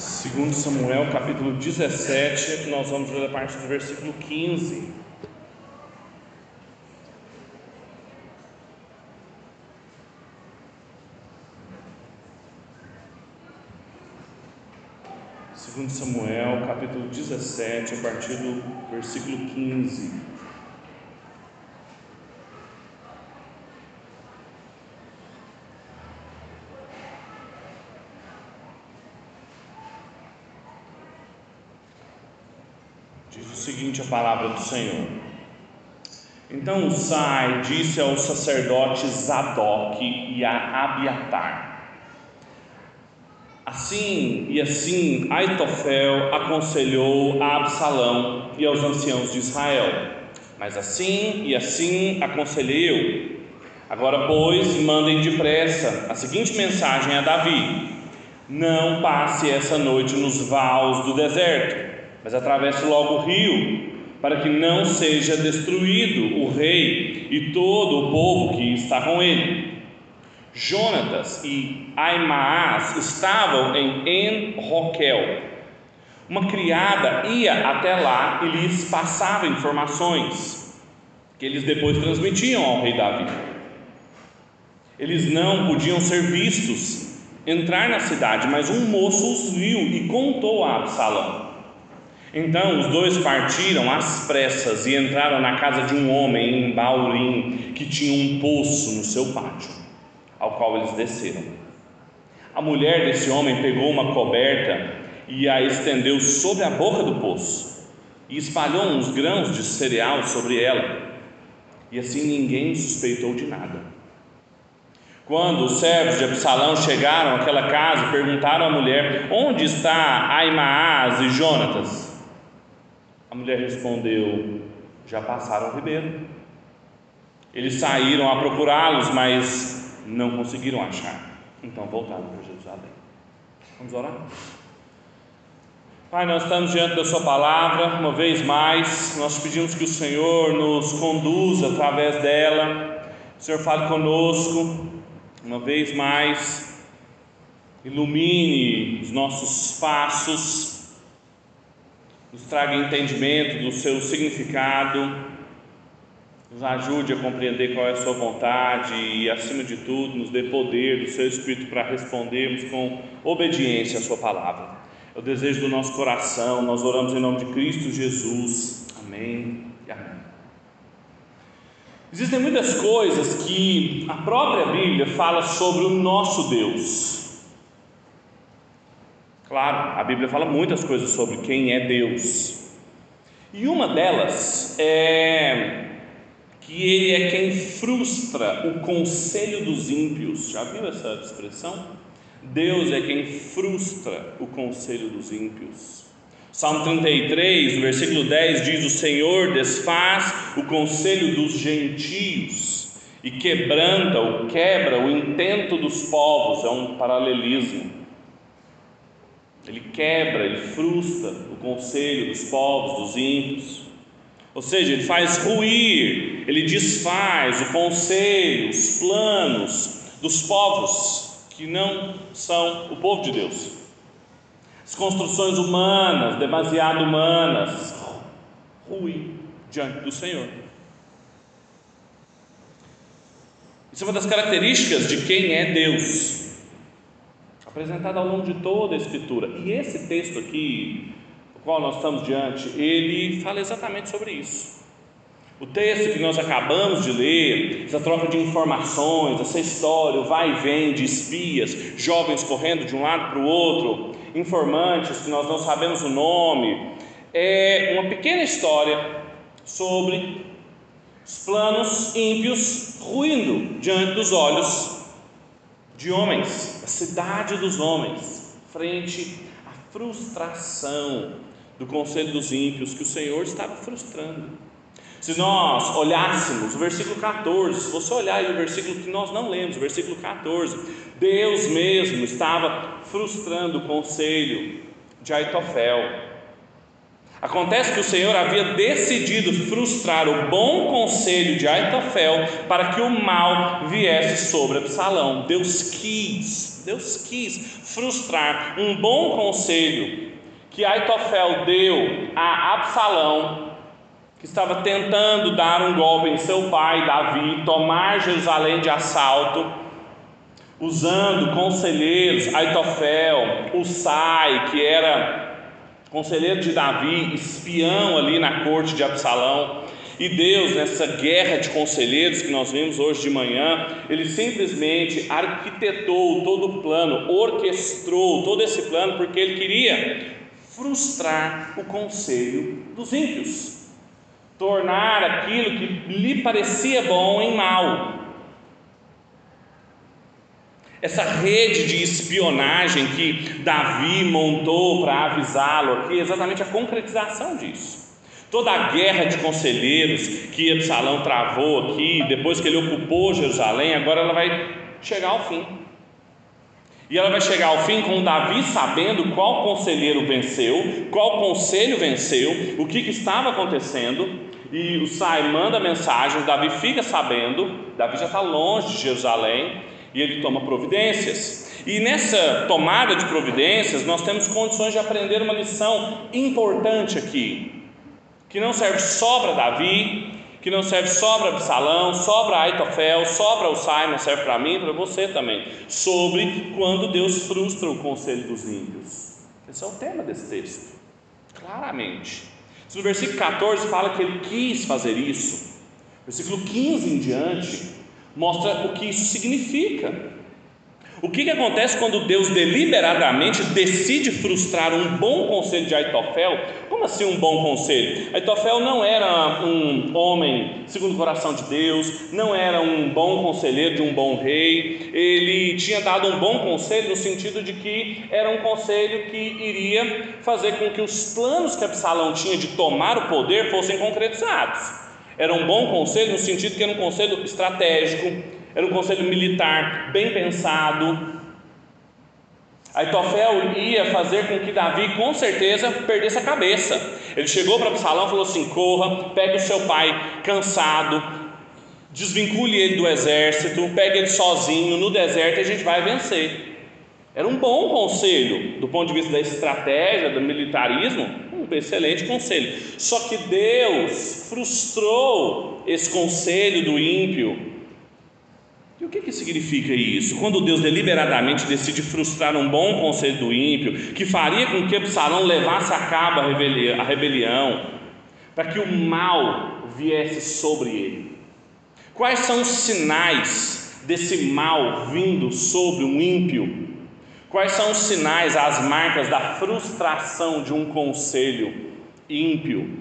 Segundo Samuel, capítulo 17, que nós vamos ler a partir do versículo 15. Segundo Samuel, capítulo 17, a partir do versículo 15. Diz o seguinte a palavra do Senhor. Então Sai disse ao sacerdote Zadok e a Abiatar: Assim e assim Aitofel aconselhou a Absalão e aos anciãos de Israel. Mas assim e assim aconselhei eu. Agora, pois, mandem depressa a seguinte mensagem a Davi: Não passe essa noite nos vales do deserto, mas atravesse logo o rio, para que não seja destruído o rei e todo o povo que está com ele. Jonatas e Aimaas estavam em En-Roquel. Uma criada ia até lá e lhes passava informações que eles depois transmitiam ao rei Davi. Eles não podiam ser vistos entrar na cidade, mas um moço os viu e contou a Absalão. Então os dois partiram às pressas e entraram na casa de um homem em Baurim que tinha um poço no seu pátio ao qual eles desceram. A mulher desse homem pegou uma coberta e a estendeu sobre a boca do poço e espalhou uns grãos de cereal sobre ela. E assim ninguém suspeitou de nada. Quando os servos de Absalão chegaram àquela casa, perguntaram à mulher: Onde está Aimaas e Jonatas? A mulher respondeu: Já passaram o ribeiro. Eles saíram a procurá-los, mas não conseguiram achar. Então voltaram para Jerusalém. Vamos orar? Pai, nós estamos diante da Sua palavra, uma vez mais, nós pedimos que o Senhor nos conduza através dela, o Senhor fale conosco, uma vez mais, ilumine os nossos passos, nos traga entendimento do seu significado, nos ajude a compreender qual é a Sua vontade e, acima de tudo, nos dê poder do Seu Espírito para respondermos com obediência à Sua palavra. É o desejo do nosso coração, nós oramos em nome de Cristo Jesus. Amém e amém. Existem muitas coisas que a própria Bíblia fala sobre o nosso Deus. Claro, a Bíblia fala muitas coisas sobre quem é Deus. E uma delas é que ele é quem frustra o conselho dos ímpios. Já viu essa expressão? Deus é quem frustra o conselho dos ímpios. Salmo 33, no versículo 10 diz: O Senhor desfaz o conselho dos gentios e quebranta ou quebra o intento dos povos. É um paralelismo. Ele quebra, ele frustra o conselho dos povos, dos ímpios. Ou seja, ele faz ruir, ele desfaz o conselho, os planos dos povos que não são o povo de Deus. As construções humanas, demasiado humanas, ruim diante do Senhor. Isso é uma das características de quem é Deus, apresentada ao longo de toda a Escritura. E esse texto aqui, qual nós estamos diante, ele fala exatamente sobre isso. O texto que nós acabamos de ler, essa troca de informações, essa história, o vai e vem de espias, jovens correndo de um lado para o outro, informantes que nós não sabemos o nome, é uma pequena história sobre os planos ímpios ruindo diante dos olhos de homens, a cidade dos homens, frente à frustração do conselho dos ímpios que o Senhor estava frustrando. Se nós olhássemos o versículo 14, se você olhar aí o versículo que nós não lemos, o versículo 14, Deus mesmo estava frustrando o conselho de Aitofel. Acontece que o Senhor havia decidido frustrar o bom conselho de Aitofel para que o mal viesse sobre Absalão. Deus quis Deus quis frustrar um bom conselho que Aitofel deu a Absalão, que estava tentando dar um golpe em seu pai Davi, tomar Jerusalém de assalto, usando conselheiros, Aitofel, Usai, que era conselheiro de Davi, espião ali na corte de Absalão. E Deus, nessa guerra de conselheiros que nós vimos hoje de manhã, ele simplesmente arquitetou todo o plano, orquestrou todo esse plano, porque ele queria frustrar o conselho dos ímpios, tornar aquilo que lhe parecia bom em mal. Essa rede de espionagem que Davi montou para avisá-lo aqui é exatamente a concretização disso. Toda a guerra de conselheiros que Absalão travou aqui, depois que ele ocupou Jerusalém, agora ela vai chegar ao fim. E ela vai chegar ao fim com Davi sabendo qual conselheiro venceu, qual conselho venceu, o que, que estava acontecendo. E o Sai manda mensagem, Davi fica sabendo, Davi já está longe de Jerusalém, e ele toma providências. E nessa tomada de providências, nós temos condições de aprender uma lição importante aqui que não serve só para Davi, que não serve só para Absalão, só para Aitofel, só para o Simon, serve para mim e para você também, sobre quando Deus frustra o conselho dos ímpios. Esse é o tema desse texto, claramente. No versículo 14 fala que ele quis fazer isso, versículo 15 em diante mostra o que isso significa. O que, que acontece quando Deus deliberadamente decide frustrar um bom conselho de Aitofel? Como assim um bom conselho? Aitofel não era um homem segundo o coração de Deus, não era um bom conselheiro de um bom rei, ele tinha dado um bom conselho no sentido de que era um conselho que iria fazer com que os planos que Absalão tinha de tomar o poder fossem concretizados. Era um bom conselho no sentido que era um conselho estratégico, era um conselho militar bem pensado. Aitofel ia fazer com que Davi, com certeza, perdesse a cabeça. Ele chegou para Absalão e falou assim: corra, pegue o seu pai cansado, desvincule ele do exército, pegue ele sozinho no deserto e a gente vai vencer. Era um bom conselho, do ponto de vista da estratégia, do militarismo, excelente conselho. Só que Deus frustrou esse conselho do ímpio e o que, que significa isso? Quando Deus deliberadamente decide frustrar um bom conselho do ímpio, que faria com que Absalão levasse a cabo a rebelião, para que o mal viesse sobre ele. Quais são os sinais desse mal vindo sobre um ímpio? Quais são os sinais, as marcas da frustração de um conselho ímpio?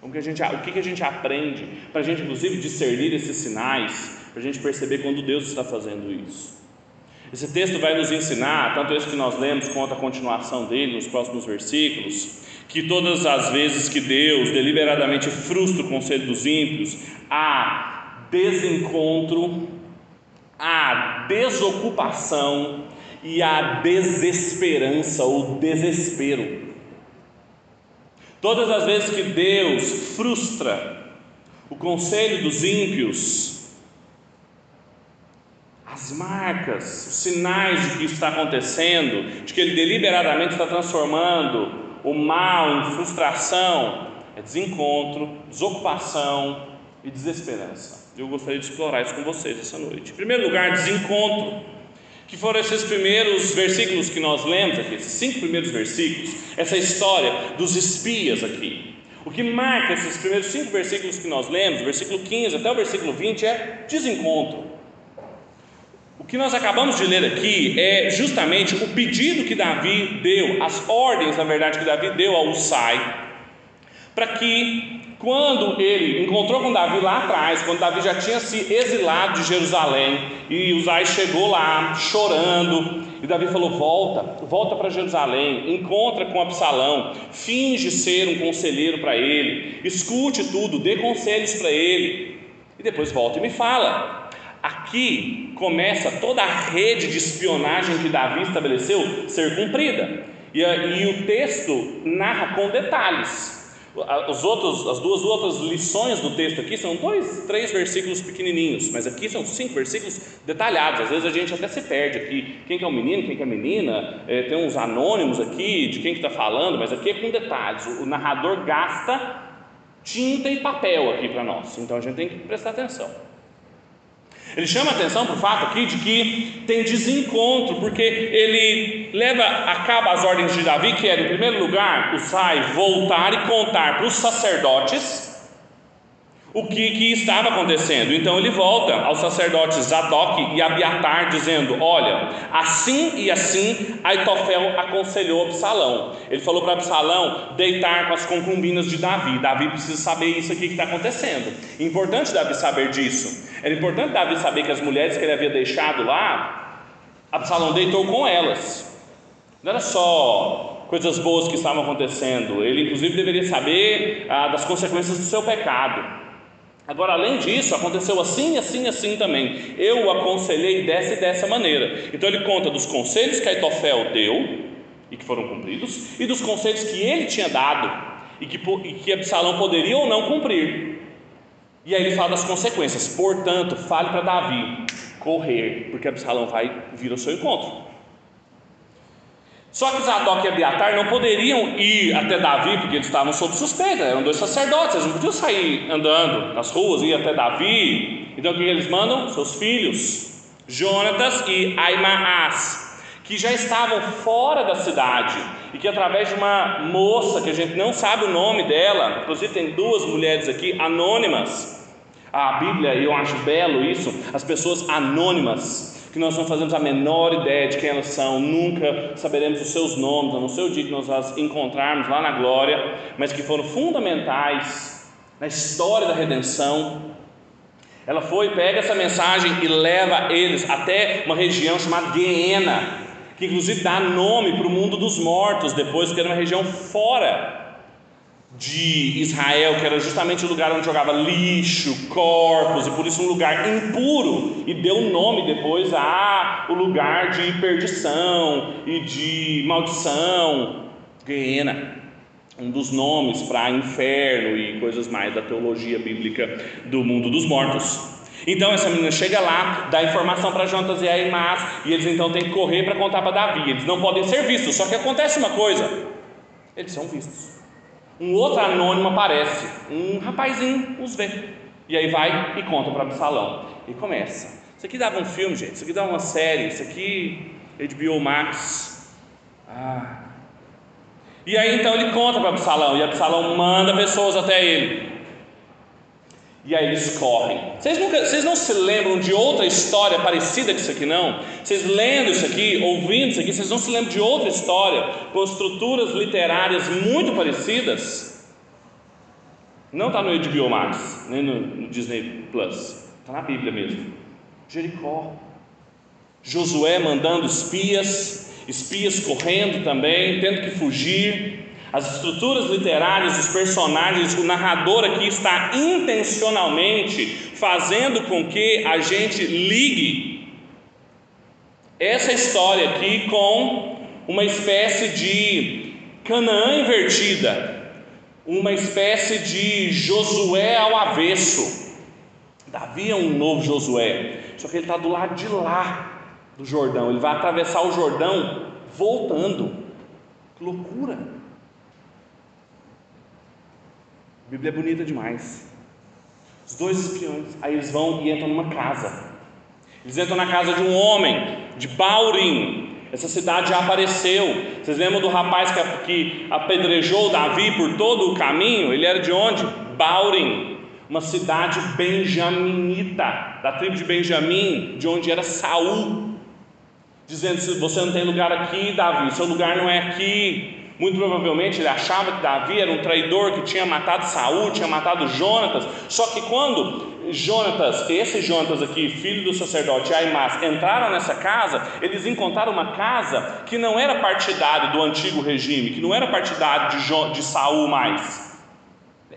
O que a gente, o que a gente aprende para a gente, inclusive, discernir esses sinais? para a gente perceber quando Deus está fazendo isso. Esse texto vai nos ensinar, tanto esse que nós lemos quanto a continuação dele nos próximos versículos, que todas as vezes que Deus deliberadamente frustra o conselho dos ímpios, há desencontro, há desocupação e há desesperança ou desespero. Todas as vezes que Deus frustra o conselho dos ímpios, as marcas, os sinais de que isso está acontecendo, de que ele deliberadamente está transformando o mal em frustração, é desencontro, desocupação e desesperança. Eu gostaria de explorar isso com vocês essa noite. Em primeiro lugar, desencontro, que foram esses primeiros versículos que nós lemos aqui, esses cinco primeiros versículos, essa história dos espias aqui. O que marca esses primeiros cinco versículos que nós lemos, versículo 15 até o versículo 20, é desencontro. O que nós acabamos de ler aqui é justamente o pedido que Davi deu, as ordens, na verdade, que Davi deu ao Usai, para que quando ele encontrou com Davi lá atrás, quando Davi já tinha se exilado de Jerusalém, e Usai chegou lá chorando, e Davi falou: Volta, volta para Jerusalém, encontra com Absalão, finge ser um conselheiro para ele, escute tudo, dê conselhos para ele, e depois volta e me fala. Aqui começa toda a rede de espionagem que Davi estabeleceu ser cumprida. E, e o texto narra com detalhes. Os outros, as duas outras lições do texto aqui são dois, três versículos pequenininhos, mas aqui são cinco versículos detalhados. Às vezes a gente até se perde aqui. Quem que é o menino, quem que é a menina? É, tem uns anônimos aqui de quem que está falando, mas aqui é com detalhes. O narrador gasta tinta e papel aqui para nós, então a gente tem que prestar atenção. Ele chama atenção para o fato aqui de que tem desencontro, porque ele leva a cabo as ordens de Davi, que era, em primeiro lugar, usar, voltar e contar para os sacerdotes o que, que, estava acontecendo. Então ele volta aos sacerdotes Zadok e Abiatar, dizendo: Olha, assim e assim Aitofel aconselhou Absalão. Ele falou para Absalão deitar com as concubinas de Davi. Davi precisa saber isso aqui que está acontecendo. Importante Davi saber disso. Era importante Davi saber que as mulheres que ele havia deixado lá, Absalão deitou com elas. Não era só coisas boas que estavam acontecendo. Ele, inclusive, deveria saber ah, das consequências do seu pecado. Agora, além disso, aconteceu assim, assim, assim também. Eu o aconselhei dessa e dessa maneira. Então ele conta dos conselhos que Aitofel deu e que foram cumpridos, e dos conselhos que ele tinha dado e que, e que Absalão poderia ou não cumprir. E aí ele fala das consequências. Portanto, fale para Davi correr, porque Absalão vai vir ao seu encontro. Só que Zadok e Abiatar não poderiam ir até Davi, porque eles estavam sob suspeita, eram dois sacerdotes, eles não podiam sair andando nas ruas, ir até Davi. Então o que eles mandam? Seus filhos, Jonatas e Aimaas, que já estavam fora da cidade, e que através de uma moça, que a gente não sabe o nome dela, inclusive tem duas mulheres aqui anônimas, a Bíblia, e eu acho belo isso, as pessoas anônimas, que nós não fazemos a menor ideia de quem elas são, nunca saberemos os seus nomes, a não ser o dia que nós as encontrarmos lá na glória, mas que foram fundamentais na história da redenção. Ela foi, pega essa mensagem e leva eles até uma região chamada Guiena, que inclusive dá nome para o mundo dos mortos depois, porque era uma região fora de Israel, que era justamente o lugar onde jogava lixo, corpos, e por isso um lugar impuro, e deu nome depois a o lugar de perdição e de maldição, Guiena, um dos nomes para inferno e coisas mais da teologia bíblica do mundo dos mortos. Então essa menina chega lá, dá informação para Jonas e Aimás, e eles então têm que correr para contar para Davi. Eles não podem ser vistos, só que acontece uma coisa: eles são vistos um outro anônimo aparece, um rapazinho os vê, e aí vai e conta para Absalão, e começa. Isso aqui dava um filme, gente, isso aqui dava uma série, isso aqui HBO Max. Ah. E aí então ele conta para Absalão, e Absalão manda pessoas até ele. E aí eles correm. Vocês, nunca, vocês não se lembram de outra história parecida com isso aqui, não? Vocês lendo isso aqui, ouvindo isso aqui, vocês não se lembram de outra história com estruturas literárias muito parecidas? Não está no HBO Max, nem no, no Disney Plus. Está na Bíblia mesmo. Jericó. Josué mandando espias, espias correndo também, tendo que fugir. As estruturas literárias, os personagens, o narrador aqui está intencionalmente fazendo com que a gente ligue essa história aqui com uma espécie de Canaã invertida, uma espécie de Josué ao avesso. Davi é um novo Josué, só que ele está do lado de lá do Jordão, ele vai atravessar o Jordão voltando. Que loucura! A Bíblia é bonita demais. Os dois espiões, aí eles vão e entram numa casa. Eles entram na casa de um homem, de Baurim. Essa cidade já apareceu. Vocês lembram do rapaz que, apedrejou Davi por todo o caminho? Ele era de onde? Baurim, uma cidade benjaminita, da tribo de Benjamim, de onde era Saul. Dizendo: você não tem lugar aqui, Davi, seu lugar não é aqui. Muito provavelmente ele achava que Davi era um traidor que tinha matado Saul, tinha matado Jonatas. Só que quando Jonatas, esse Jonatas aqui, filho do sacerdote Aimás, entraram nessa casa, eles encontraram uma casa que não era partidário do antigo regime, que não era partidário de, jo, de Saul mais.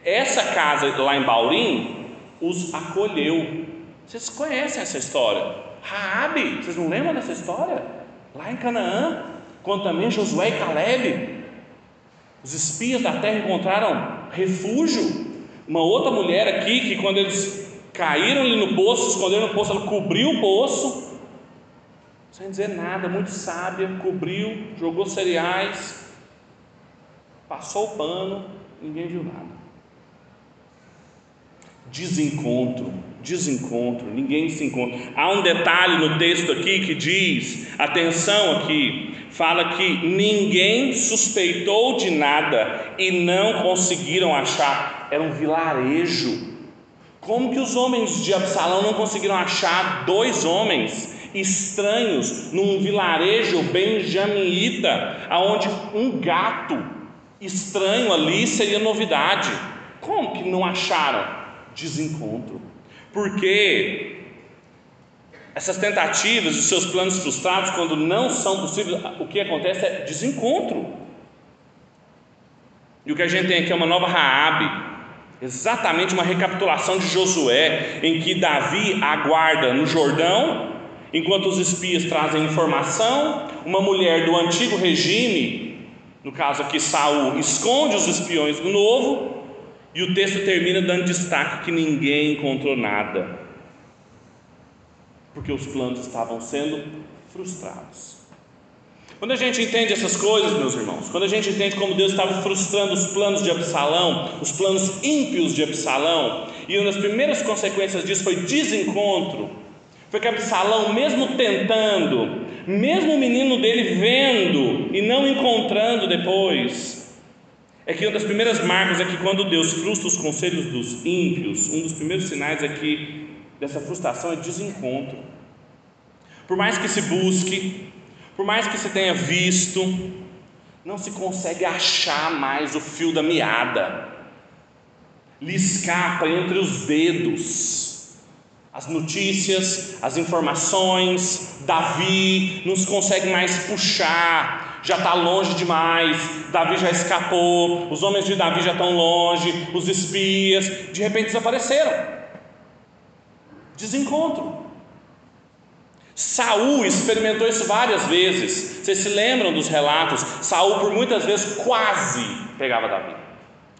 Essa casa lá em Baurim os acolheu. Vocês conhecem essa história? Raabe, vocês não lembram dessa história? Lá em Canaã, quando também Josué e Caleb os espias da terra encontraram refúgio. Uma outra mulher aqui que quando eles caíram ali no poço, esconderam no poço, ela cobriu o poço, sem dizer nada, muito sábia, cobriu, jogou cereais, passou o pano, ninguém viu nada. Desencontro, desencontro, ninguém se encontra. Há um detalhe no texto aqui que diz, atenção aqui, fala que ninguém suspeitou de nada e não conseguiram achar. Era um vilarejo. Como que os homens de Absalão não conseguiram achar dois homens estranhos num vilarejo benjaminita, aonde um gato estranho ali seria novidade? Como que não acharam? desencontro. Porque essas tentativas, os seus planos frustrados, quando não são possíveis, o que acontece é desencontro. E o que a gente tem aqui é uma nova Raabe, exatamente uma recapitulação de Josué, em que Davi aguarda no Jordão, enquanto os espias trazem informação, uma mulher do antigo regime, no caso aqui Saul, esconde os espiões do novo, e o texto termina dando destaque que ninguém encontrou nada, porque os planos estavam sendo frustrados. Quando a gente entende essas coisas, meus irmãos, quando a gente entende como Deus estava frustrando os planos de Absalão, os planos ímpios de Absalão, e uma das primeiras consequências disso foi desencontro, foi que Absalão, mesmo tentando, mesmo o menino dele vendo e não encontrando depois, é que uma das primeiras marcas é que quando Deus frustra os conselhos dos ímpios, um dos primeiros sinais é que dessa frustração é desencontro. Por mais que se busque, por mais que se tenha visto, não se consegue achar mais o fio da meada. Lhe escapa entre os dedos as notícias, as informações, Davi não se consegue mais puxar, já está longe demais, Davi já escapou, os homens de Davi já estão longe, os espias, de repente desapareceram. Desencontro. Saul experimentou isso várias vezes. Vocês se lembram dos relatos? Saul por muitas vezes quase pegava Davi.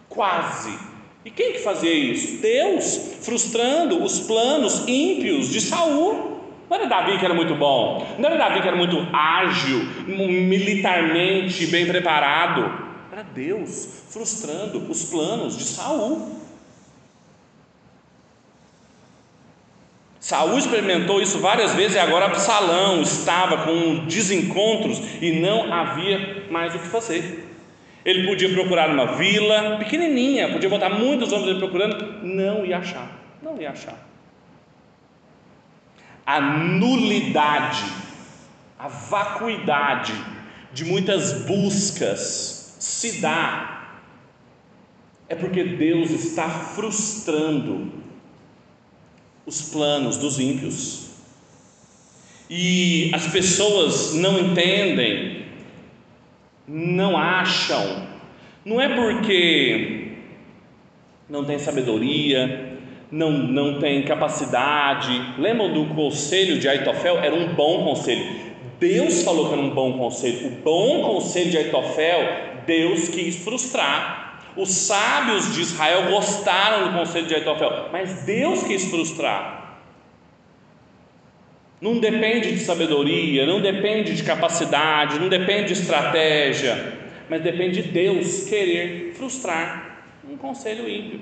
Quase. E quem que fazia isso? Deus, frustrando os planos ímpios de Saul. Não era Davi que era muito bom, não era Davi que era muito ágil, militarmente bem preparado. Era Deus frustrando os planos de Saul. Saul experimentou isso várias vezes e agora Absalão estava com desencontros e não havia mais o que fazer. Ele podia procurar uma vila pequenininha, podia botar muitos homens procurando, não ia achar, não ia achar a nulidade, a vacuidade de muitas buscas se dá, é porque Deus está frustrando os planos dos ímpios. E as pessoas não entendem, não acham, não é porque não tem sabedoria, não, não tem capacidade. Lembram do conselho de Aitofel? Era um bom conselho. Deus falou que era um bom conselho. O bom conselho de Aitofel, Deus quis frustrar. Os sábios de Israel gostaram do conselho de Aitofel, mas Deus quis frustrar. Não depende de sabedoria, não depende de capacidade, não depende de estratégia, mas depende de Deus querer frustrar um conselho ímpio.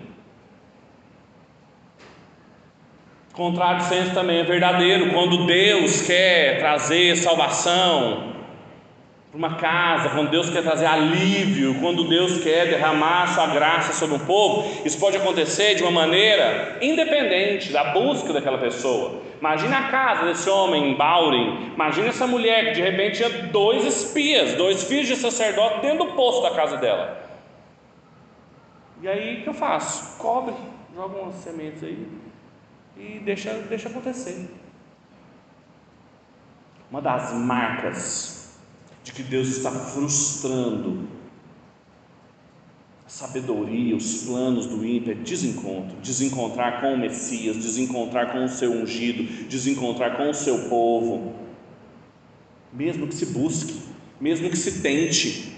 Contrário senso também é verdadeiro, quando Deus quer trazer salvação para uma casa, quando Deus quer trazer alívio, quando Deus quer derramar sua graça sobre um povo, isso pode acontecer de uma maneira independente da busca daquela pessoa. Imagina a casa desse homem em imagina essa mulher que de repente tinha dois espias, dois filhos de sacerdote dentro do poço da casa dela. E aí o que eu faço? Cobre, joga umas sementes aí, e deixa, deixa acontecer. Uma das marcas de que Deus está frustrando a sabedoria, os planos do ímpio é desencontro, desencontrar com o Messias, desencontrar com o seu ungido, desencontrar com o seu povo, mesmo que se busque, mesmo que se tente.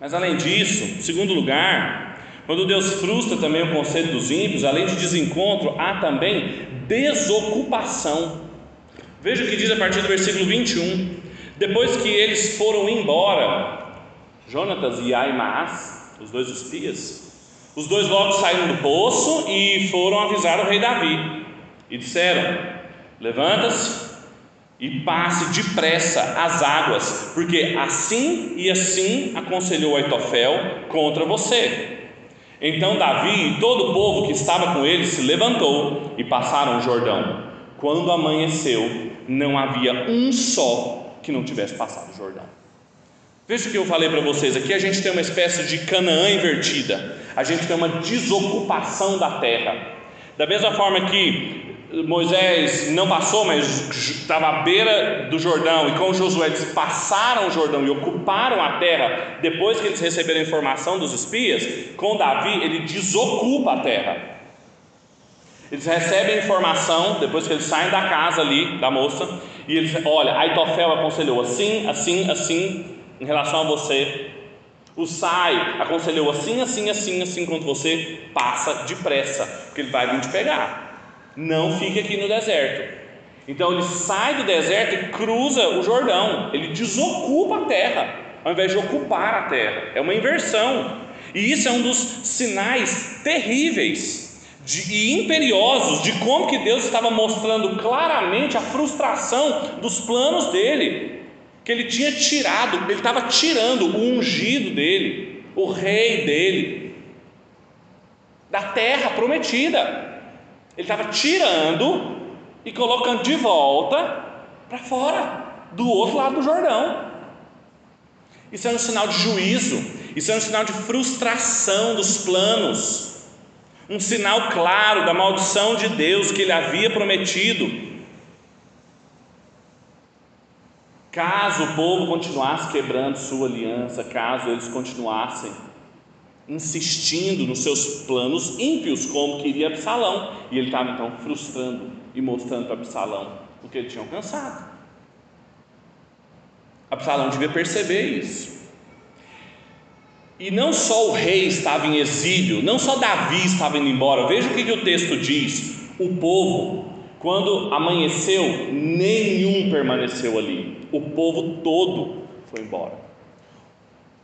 Mas além disso, em segundo lugar, quando Deus frustra também o conselho dos ímpios, além de desencontro, há também desocupação. Veja o que diz a partir do versículo 21. Depois que eles foram embora, Jonatas e Aimaas, os dois espias, os dois logo saíram do poço e foram avisar o rei Davi. E disseram: Levanta-se e passe depressa as águas, porque assim e assim aconselhou Aitofel contra você. Então Davi e todo o povo que estava com ele se levantou e passaram o Jordão. Quando amanheceu, não havia um só que não tivesse passado o Jordão. Veja o que eu falei para vocês aqui: a gente tem uma espécie de Canaã invertida, a gente tem uma desocupação da terra. Da mesma forma que Moisés não passou, mas estava à beira do Jordão, e com Josué eles passaram o Jordão e ocuparam a terra, depois que eles receberam a informação dos espias, com Davi ele desocupa a terra. Eles recebem informação, depois que eles saem da casa ali, da moça, e eles, olha, Aitofel aconselhou assim, assim, assim, em relação a você. O Sai aconselhou assim, assim, assim, assim, quando você passa depressa, porque ele vai vir te pegar. Não fique aqui no deserto. Então ele sai do deserto e cruza o Jordão. Ele desocupa a terra, ao invés de ocupar a terra. É uma inversão. E isso é um dos sinais terríveis de, e imperiosos de como que Deus estava mostrando claramente a frustração dos planos dele. Que ele tinha tirado, ele estava tirando o ungido dele, o rei dele, da terra prometida. Ele estava tirando e colocando de volta para fora, do outro lado do Jordão. Isso é um sinal de juízo, isso é um sinal de frustração dos planos, um sinal claro da maldição de Deus que ele havia prometido. Caso o povo continuasse quebrando sua aliança, caso eles continuassem insistindo nos seus planos ímpios, como queria Absalão, e ele estava então frustrando e mostrando para Absalão o que ele tinha alcançado. Absalão devia perceber isso. E não só o rei estava em exílio, não só Davi estava indo embora, veja o que, que o texto diz: o povo, quando amanheceu, nenhum permaneceu ali, o povo todo foi embora.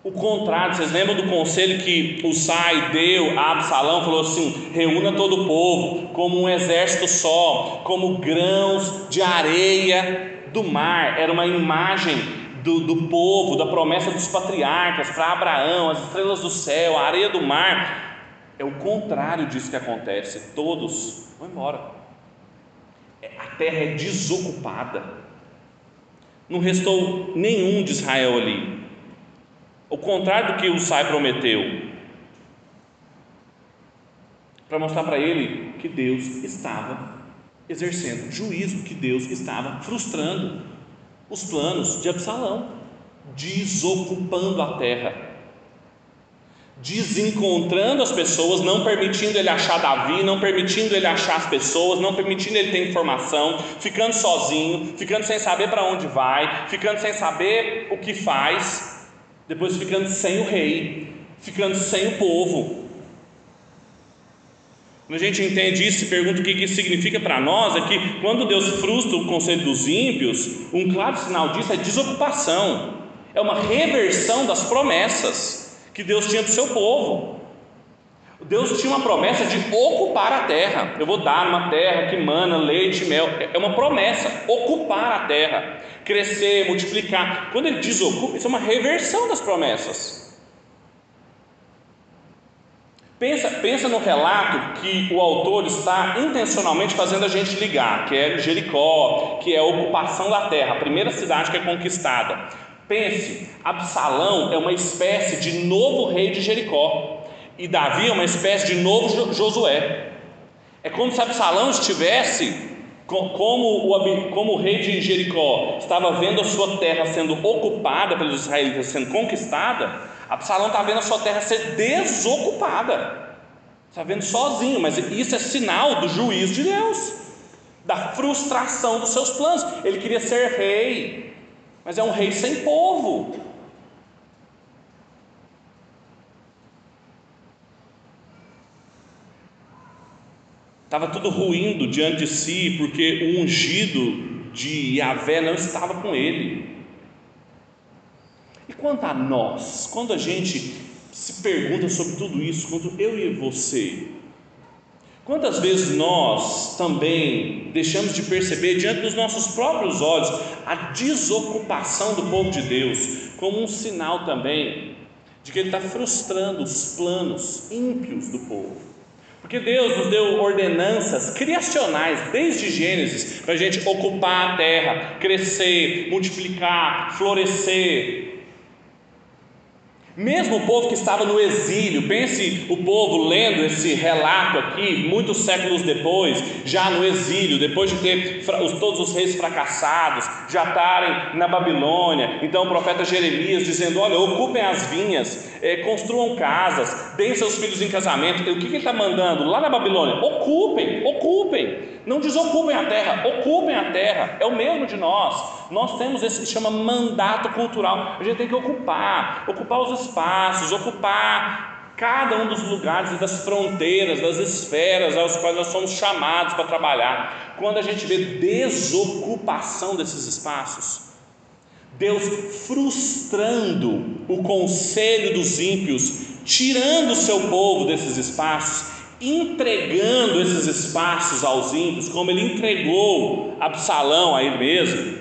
O contrário, vocês lembram do conselho que o Sai deu a Absalão? Falou assim: reúna todo o povo, como um exército só, como grãos de areia do mar. Era uma imagem do, do povo, da promessa dos patriarcas para Abraão, as estrelas do céu, a areia do mar. É o contrário disso que acontece. Todos vão embora. É, a terra é desocupada. Não restou nenhum de Israel ali. O contrário do que o Sai prometeu. Para mostrar para ele que Deus estava exercendo juízo, que Deus estava frustrando os planos de Absalão, desocupando a terra, desencontrando as pessoas, não permitindo ele achar Davi, não permitindo ele achar as pessoas, não permitindo ele ter informação, ficando sozinho, ficando sem saber para onde vai, ficando sem saber o que faz depois ficando sem o rei, ficando sem o povo. Quando a gente entende isso e pergunta o que isso significa para nós, é que quando Deus frustra o conceito dos ímpios, um claro sinal disso é desocupação, é uma reversão das promessas que Deus tinha para o seu povo. Deus tinha uma promessa de ocupar a terra. Eu vou dar uma terra que mana leite e mel. É uma promessa, ocupar a terra, crescer, multiplicar. Quando ele desocupa, isso é uma reversão das promessas. Pensa, pensa no relato que o autor está intencionalmente fazendo a gente ligar, que é Jericó, que é a ocupação da terra, a primeira cidade que é conquistada. Pense, Absalão é uma espécie de novo rei de Jericó. E Davi é uma espécie de novo Josué. É como se Absalão estivesse, como o, como o rei de Jericó estava vendo a sua terra sendo ocupada pelos israelitas, sendo conquistada, Absalão está vendo a sua terra ser desocupada. Está vendo sozinho, mas isso é sinal do juízo de Deus, da frustração dos seus planos. Ele queria ser rei, mas é um rei sem povo. Estava tudo ruindo diante de si, porque o ungido de Yahvé não estava com ele. E quanto a nós, quando a gente se pergunta sobre tudo isso, quando eu e você, quantas vezes nós também deixamos de perceber diante dos nossos próprios olhos a desocupação do povo de Deus, como um sinal também de que Ele está frustrando os planos ímpios do povo. Porque Deus nos deu ordenanças criacionais, desde Gênesis, para a gente ocupar a terra, crescer, multiplicar, florescer, mesmo o povo que estava no exílio, pense o povo lendo esse relato aqui, muitos séculos depois, já no exílio, depois de ter todos os reis fracassados, já estarem na Babilônia. Então o profeta Jeremias dizendo: Olha, ocupem as vinhas, é, construam casas, deem seus filhos em casamento. O que, que ele está mandando lá na Babilônia? Ocupem, ocupem, não desocupem a terra, ocupem a terra. É o mesmo de nós. Nós temos esse que chama mandato cultural. A gente tem que ocupar, ocupar os espaços, ocupar cada um dos lugares e das fronteiras, das esferas aos quais nós somos chamados para trabalhar. Quando a gente vê desocupação desses espaços, Deus frustrando o conselho dos ímpios, tirando o seu povo desses espaços, entregando esses espaços aos ímpios, como ele entregou Absalão a ele mesmo,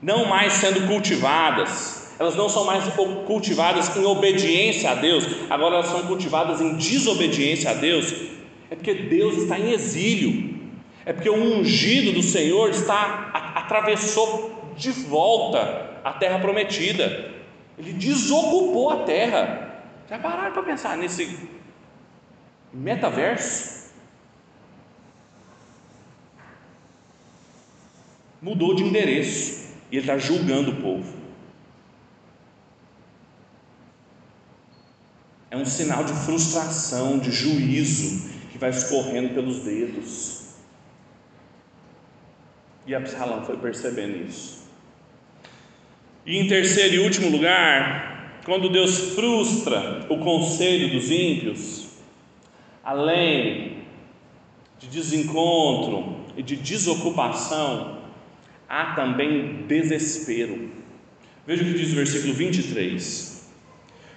não mais sendo cultivadas, elas não são mais cultivadas em obediência a Deus, agora elas são cultivadas em desobediência a Deus, é porque Deus está em exílio, é porque o ungido do Senhor está atravessou de volta a terra prometida, ele desocupou a terra. Já pararam para pensar nesse metaverso? Mudou de endereço e ele está julgando o povo. É um sinal de frustração, de juízo que vai escorrendo pelos dedos. E Absalão foi percebendo isso. E em terceiro e último lugar, quando Deus frustra o conselho dos ímpios, além de desencontro e de desocupação, há também desespero. Veja o que diz o versículo 23.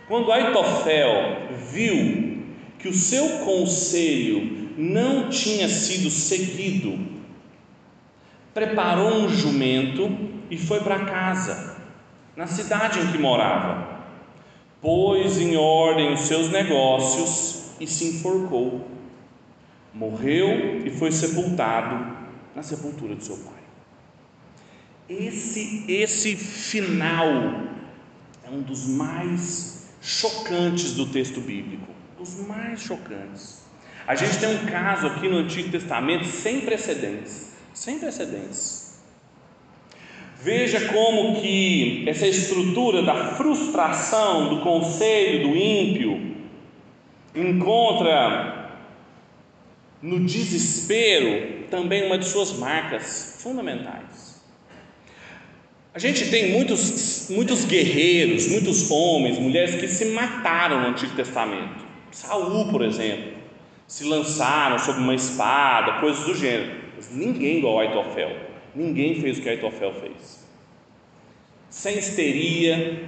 Quando Aitofel viu que o seu conselho não tinha sido seguido, preparou um jumento e foi para casa, na cidade em que morava. Pôs em ordem os seus negócios e se enforcou. Morreu e foi sepultado na sepultura de seu pai. Esse, esse final é um dos mais chocantes do texto bíblico, dos mais chocantes. A gente tem um caso aqui no Antigo Testamento sem precedentes, sem precedentes. Veja como que essa estrutura da frustração do conselho do ímpio encontra no desespero também uma de suas marcas fundamentais. A gente tem muitos, muitos guerreiros, muitos homens, mulheres que se mataram no Antigo Testamento. Saul, por exemplo, se lançaram sobre uma espada, coisas do gênero. Ninguém igual a Aitofel. Ninguém fez o que Aitofel fez. Sem histeria,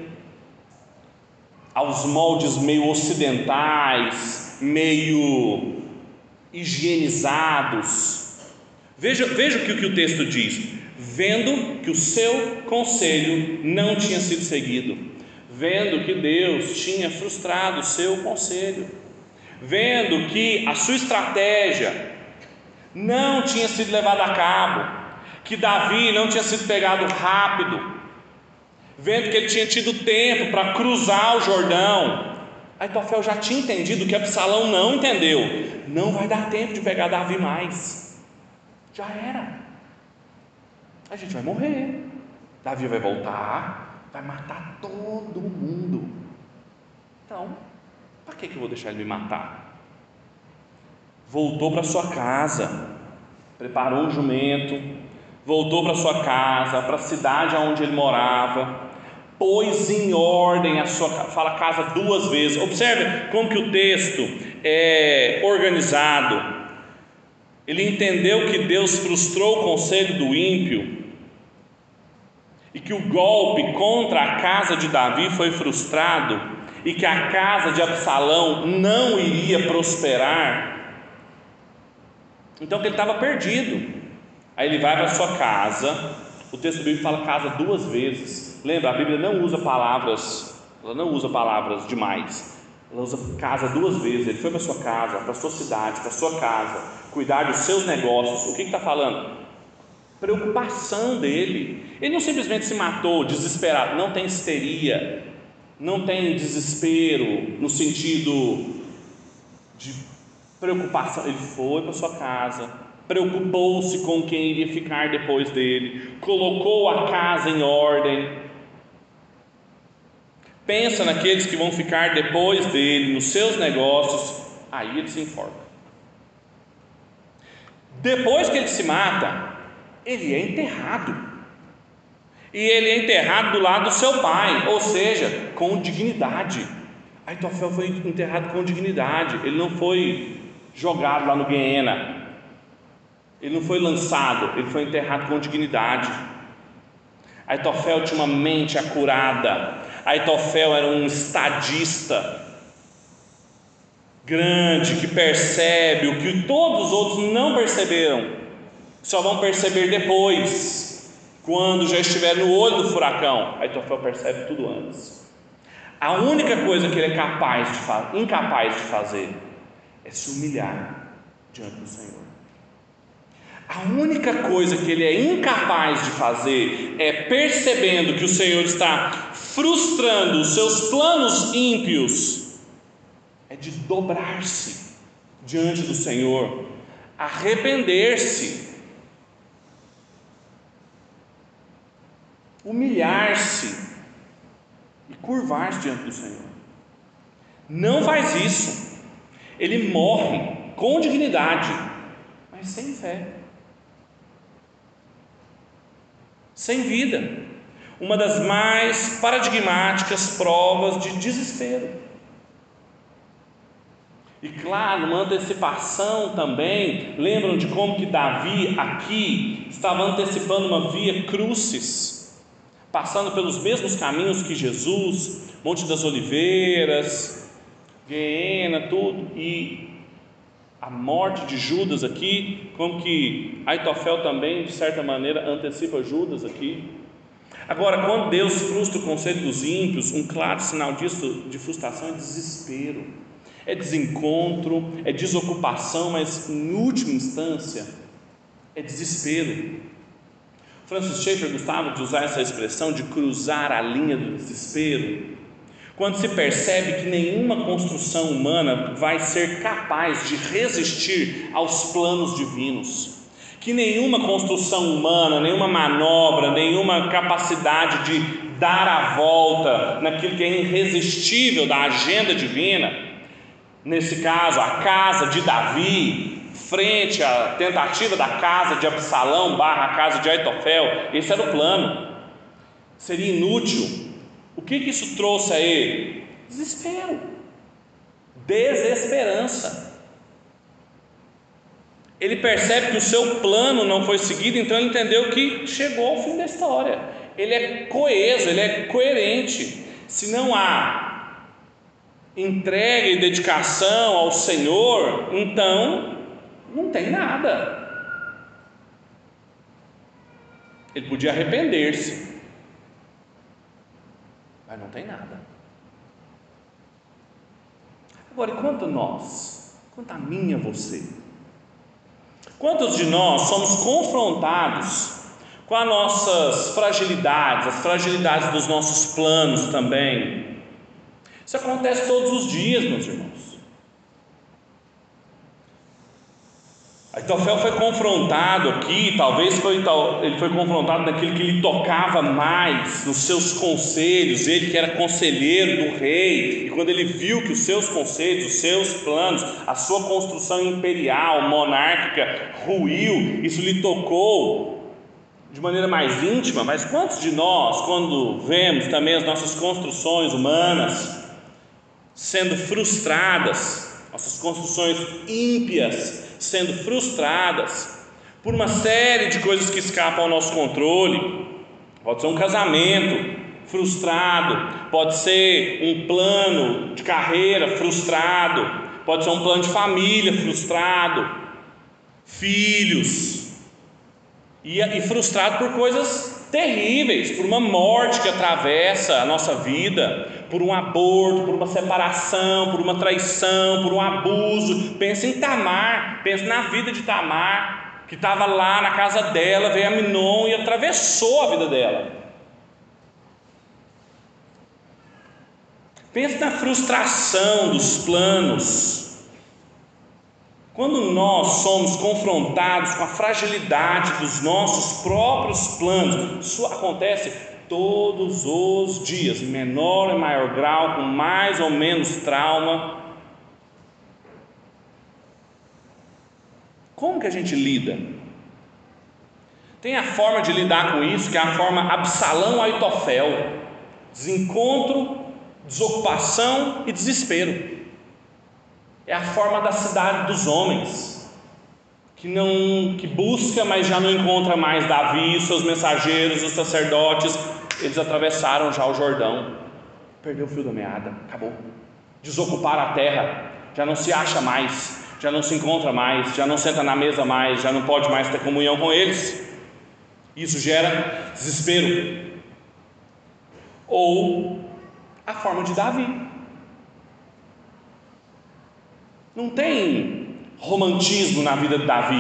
aos moldes meio ocidentais, meio higienizados. Veja, veja o que, o que o texto diz vendo que o seu conselho não tinha sido seguido, vendo que Deus tinha frustrado o seu conselho, vendo que a sua estratégia não tinha sido levada a cabo, que Davi não tinha sido pegado rápido, vendo que ele tinha tido tempo para cruzar o Jordão. Aitofel já tinha entendido que Absalão não entendeu. Não vai dar tempo de pegar Davi mais. Já era a gente vai morrer. Davi vai voltar, vai matar todo mundo. Então, para que, que eu vou deixar ele me matar? Voltou para sua casa, preparou um jumento, voltou para sua casa, para a cidade onde ele morava, pôs em ordem a sua fala casa duas vezes. Observe como que o texto é, organizado. Ele entendeu que Deus frustrou o conselho do ímpio e que o golpe contra a casa de Davi foi frustrado e que a casa de Absalão não iria prosperar. Então que ele estava perdido. Aí ele vai para sua casa. O texto bíblico fala casa duas vezes. Lembra, a Bíblia não usa palavras, ela não usa palavras demais. Ela usa casa duas vezes. Ele foi para sua casa, para sua cidade, para sua casa, cuidar dos seus negócios. O que está falando? Preocupação dele. Ele não simplesmente se matou desesperado. Não tem histeria, não tem desespero no sentido de preocupação. Ele foi para sua casa, preocupou-se com quem iria ficar depois dele, colocou a casa em ordem pensa naqueles que vão ficar depois dele, nos seus negócios, aí ele se enforca. Depois que ele se mata, ele é enterrado. E ele é enterrado do lado do seu pai, ou seja, com dignidade. Aitofel foi enterrado com dignidade, ele não foi jogado lá no Guiena, ele não foi lançado, ele foi enterrado com dignidade. Aitofel tinha uma mente acurada, Aitofel era um estadista grande que percebe o que todos os outros não perceberam, só vão perceber depois, quando já estiver no olho do furacão. Aitofel percebe tudo antes. A única coisa que ele é capaz de incapaz de fazer é se humilhar diante do Senhor. A única coisa que ele é incapaz de fazer é percebendo que o Senhor está frustrando os seus planos ímpios, é de dobrar-se diante do Senhor, arrepender-se, humilhar-se e curvar-se diante do Senhor. Não faz isso, ele morre com dignidade, mas sem fé. sem vida. Uma das mais paradigmáticas provas de desespero. E claro, uma antecipação também, lembram de como que Davi aqui estava antecipando uma via crucis, passando pelos mesmos caminhos que Jesus, Monte das Oliveiras, Viena, tudo, e a morte de Judas aqui, como que Aitofel também, de certa maneira, antecipa Judas aqui. Agora, quando Deus frustra o conselho dos ímpios, um claro sinal disso, de frustração, é desespero, é desencontro, é desocupação, mas em última instância, é desespero. Francis Schaeffer gostava de usar essa expressão de cruzar a linha do desespero, quando se percebe que nenhuma construção humana vai ser capaz de resistir aos planos divinos, que nenhuma construção humana, nenhuma manobra, nenhuma capacidade de dar a volta naquilo que é irresistível da agenda divina, nesse caso, a casa de Davi, frente à tentativa da casa de Absalão barra casa de Aitofel, esse era o plano. Seria inútil o que, que isso trouxe a ele? Desespero, desesperança. Ele percebe que o seu plano não foi seguido, então ele entendeu que chegou ao fim da história. Ele é coeso, ele é coerente. Se não há entrega e dedicação ao Senhor, então não tem nada. Ele podia arrepender-se, mas não tem nada. Agora, quanto nós, quanto a mim e a você, quantos de nós somos confrontados com as nossas fragilidades, as fragilidades dos nossos planos também? Isso acontece todos os dias, meus irmãos. Aitofel foi confrontado aqui, talvez foi, ele foi confrontado naquilo que lhe tocava mais, nos seus conselhos, ele que era conselheiro do rei, e quando ele viu que os seus conselhos, os seus planos, a sua construção imperial, monárquica, ruiu, isso lhe tocou de maneira mais íntima, mas quantos de nós, quando vemos também as nossas construções humanas sendo frustradas, nossas construções ímpias sendo frustradas por uma série de coisas que escapam ao nosso controle. Pode ser um casamento frustrado, pode ser um plano de carreira frustrado, pode ser um plano de família frustrado, filhos, e, e frustrado por coisas terríveis, por uma morte que atravessa a nossa vida, por um aborto, por uma separação, por uma traição, por um abuso. Pensa em Tamar, pensa na vida de Tamar, que estava lá na casa dela, veio a Minon e atravessou a vida dela. Pensa na frustração dos planos quando nós somos confrontados com a fragilidade dos nossos próprios planos, isso acontece todos os dias, em menor ou maior grau, com mais ou menos trauma. Como que a gente lida? Tem a forma de lidar com isso, que é a forma Absalão Aitofel: desencontro, desocupação e desespero é a forma da cidade dos homens, que não que busca, mas já não encontra mais Davi, seus mensageiros, os sacerdotes, eles atravessaram já o Jordão, perdeu o fio da meada, acabou. Desocuparam a terra, já não se acha mais, já não se encontra mais, já não senta na mesa mais, já não pode mais ter comunhão com eles. Isso gera desespero. Ou a forma de Davi. Não tem romantismo na vida de Davi.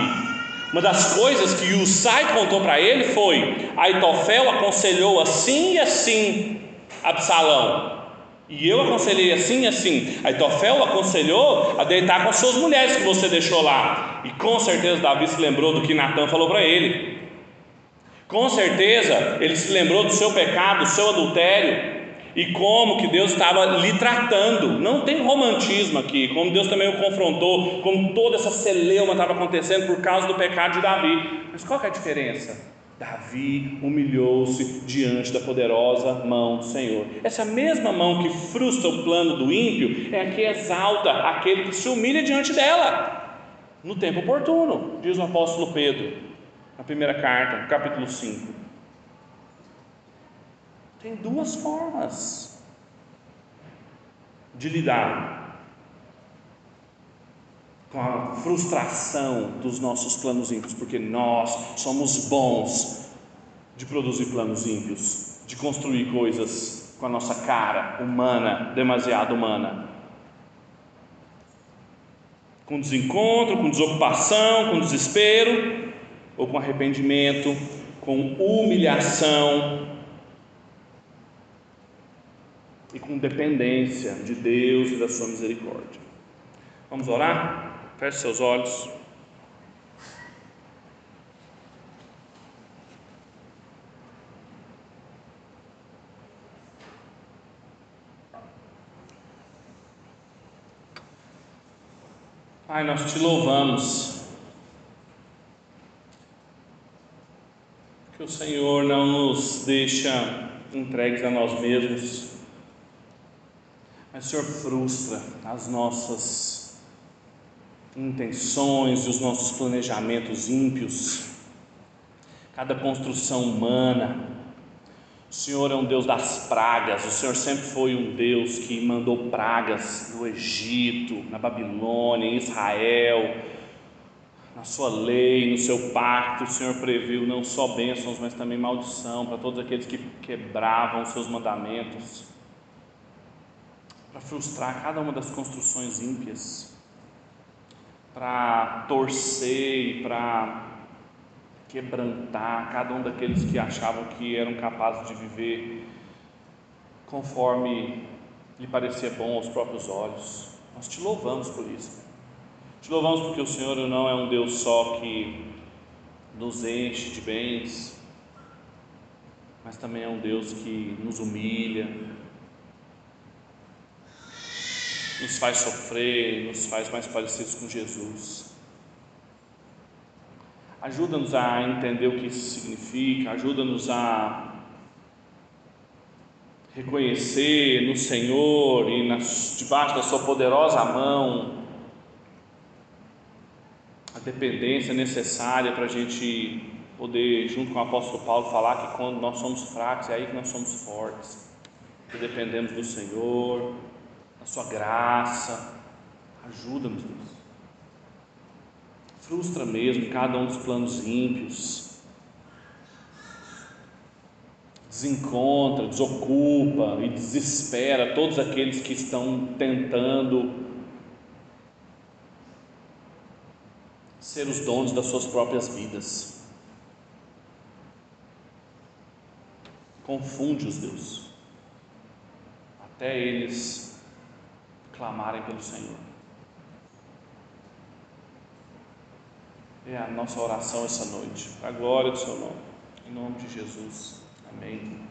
Uma das coisas que Usai contou para ele foi: Aitofel aconselhou assim e assim Absalão. E eu aconselhei assim e assim. Aitofel aconselhou a deitar com as suas mulheres que você deixou lá. E com certeza Davi se lembrou do que Natan falou para ele. Com certeza ele se lembrou do seu pecado, do seu adultério e como que Deus estava lhe tratando. Não tem romantismo aqui, como Deus também o confrontou, como toda essa celeuma estava acontecendo por causa do pecado de Davi. Mas qual é a diferença? Davi humilhou-se diante da poderosa mão do Senhor. Essa mesma mão que frustra o plano do ímpio é a que exalta aquele que se humilha diante dela, no tempo oportuno, diz o apóstolo Pedro, na primeira carta, capítulo 5. Tem duas formas de lidar com a frustração dos nossos planos ímpios, porque nós somos bons de produzir planos ímpios, de construir coisas com a nossa cara humana, demasiado humana. Com desencontro, com desocupação, com desespero, ou com arrependimento, com humilhação, e com dependência de Deus e da sua misericórdia. Vamos orar? Feche seus olhos. Pai, nós te louvamos, que o Senhor não nos deixa entregues a nós mesmos, o Senhor frustra as nossas intenções e os nossos planejamentos ímpios, cada construção humana. O Senhor é um Deus das pragas, o Senhor sempre foi um Deus que mandou pragas no Egito, na Babilônia, em Israel, na sua lei, no seu pacto, o Senhor previu não só bênçãos, mas também maldição para todos aqueles que quebravam os seus mandamentos para frustrar cada uma das construções ímpias, para torcer e para quebrantar cada um daqueles que achavam que eram capazes de viver conforme lhe parecia bom aos próprios olhos. Nós te louvamos por isso. Te louvamos porque o Senhor não é um Deus só que nos enche de bens, mas também é um Deus que nos humilha, nos faz sofrer, nos faz mais parecidos com Jesus. Ajuda-nos a entender o que isso significa, ajuda-nos a reconhecer no Senhor e nas, debaixo da Sua poderosa mão a dependência necessária para a gente poder, junto com o apóstolo Paulo, falar que quando nós somos fracos é aí que nós somos fortes, que dependemos do Senhor, da Sua graça. Ajuda-nos, Deus. Frustra mesmo cada um dos planos ímpios. Desencontra, desocupa e desespera todos aqueles que estão tentando ser os donos das suas próprias vidas. Confunde-os, Deus, até eles clamarem pelo Senhor. É a nossa oração essa noite, para a glória do Seu nome, em nome de Jesus. Amém.